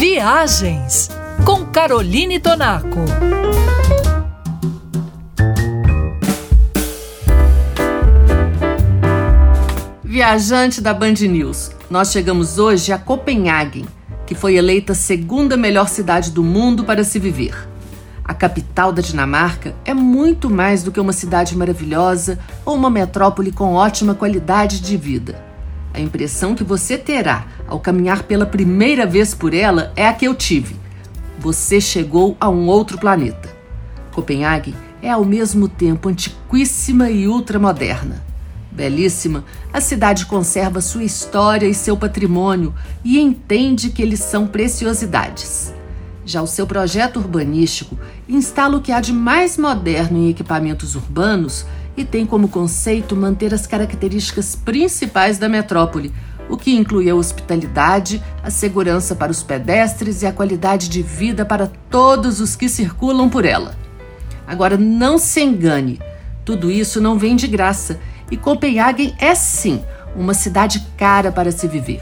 Viagens com Caroline Tonaco. Viajante da Band News, nós chegamos hoje a Copenhague, que foi eleita a segunda melhor cidade do mundo para se viver. A capital da Dinamarca é muito mais do que uma cidade maravilhosa ou uma metrópole com ótima qualidade de vida. A impressão que você terá ao caminhar pela primeira vez por ela é a que eu tive. Você chegou a um outro planeta. Copenhague é ao mesmo tempo antiquíssima e ultramoderna. Belíssima, a cidade conserva sua história e seu patrimônio e entende que eles são preciosidades. Já o seu projeto urbanístico instala o que há de mais moderno em equipamentos urbanos e tem como conceito manter as características principais da metrópole, o que inclui a hospitalidade, a segurança para os pedestres e a qualidade de vida para todos os que circulam por ela. Agora, não se engane, tudo isso não vem de graça e Copenhague é sim uma cidade cara para se viver.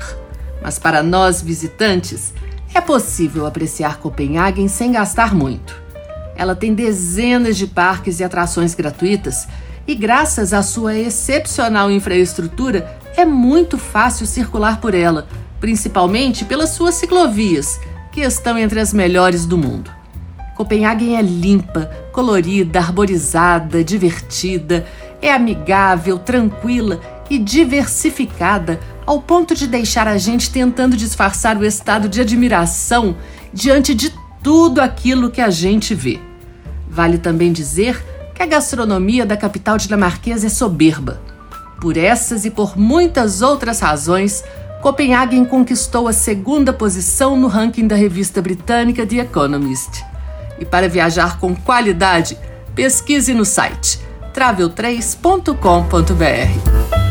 Mas para nós visitantes, é possível apreciar Copenhague sem gastar muito. Ela tem dezenas de parques e atrações gratuitas e, graças à sua excepcional infraestrutura, é muito fácil circular por ela, principalmente pelas suas ciclovias, que estão entre as melhores do mundo. Copenhague é limpa, colorida, arborizada, divertida, é amigável, tranquila e diversificada ao ponto de deixar a gente tentando disfarçar o estado de admiração diante de tudo aquilo que a gente vê. Vale também dizer que a gastronomia da capital dinamarquesa é soberba. Por essas e por muitas outras razões, Copenhagen conquistou a segunda posição no ranking da revista britânica The Economist. E para viajar com qualidade, pesquise no site travel3.com.br.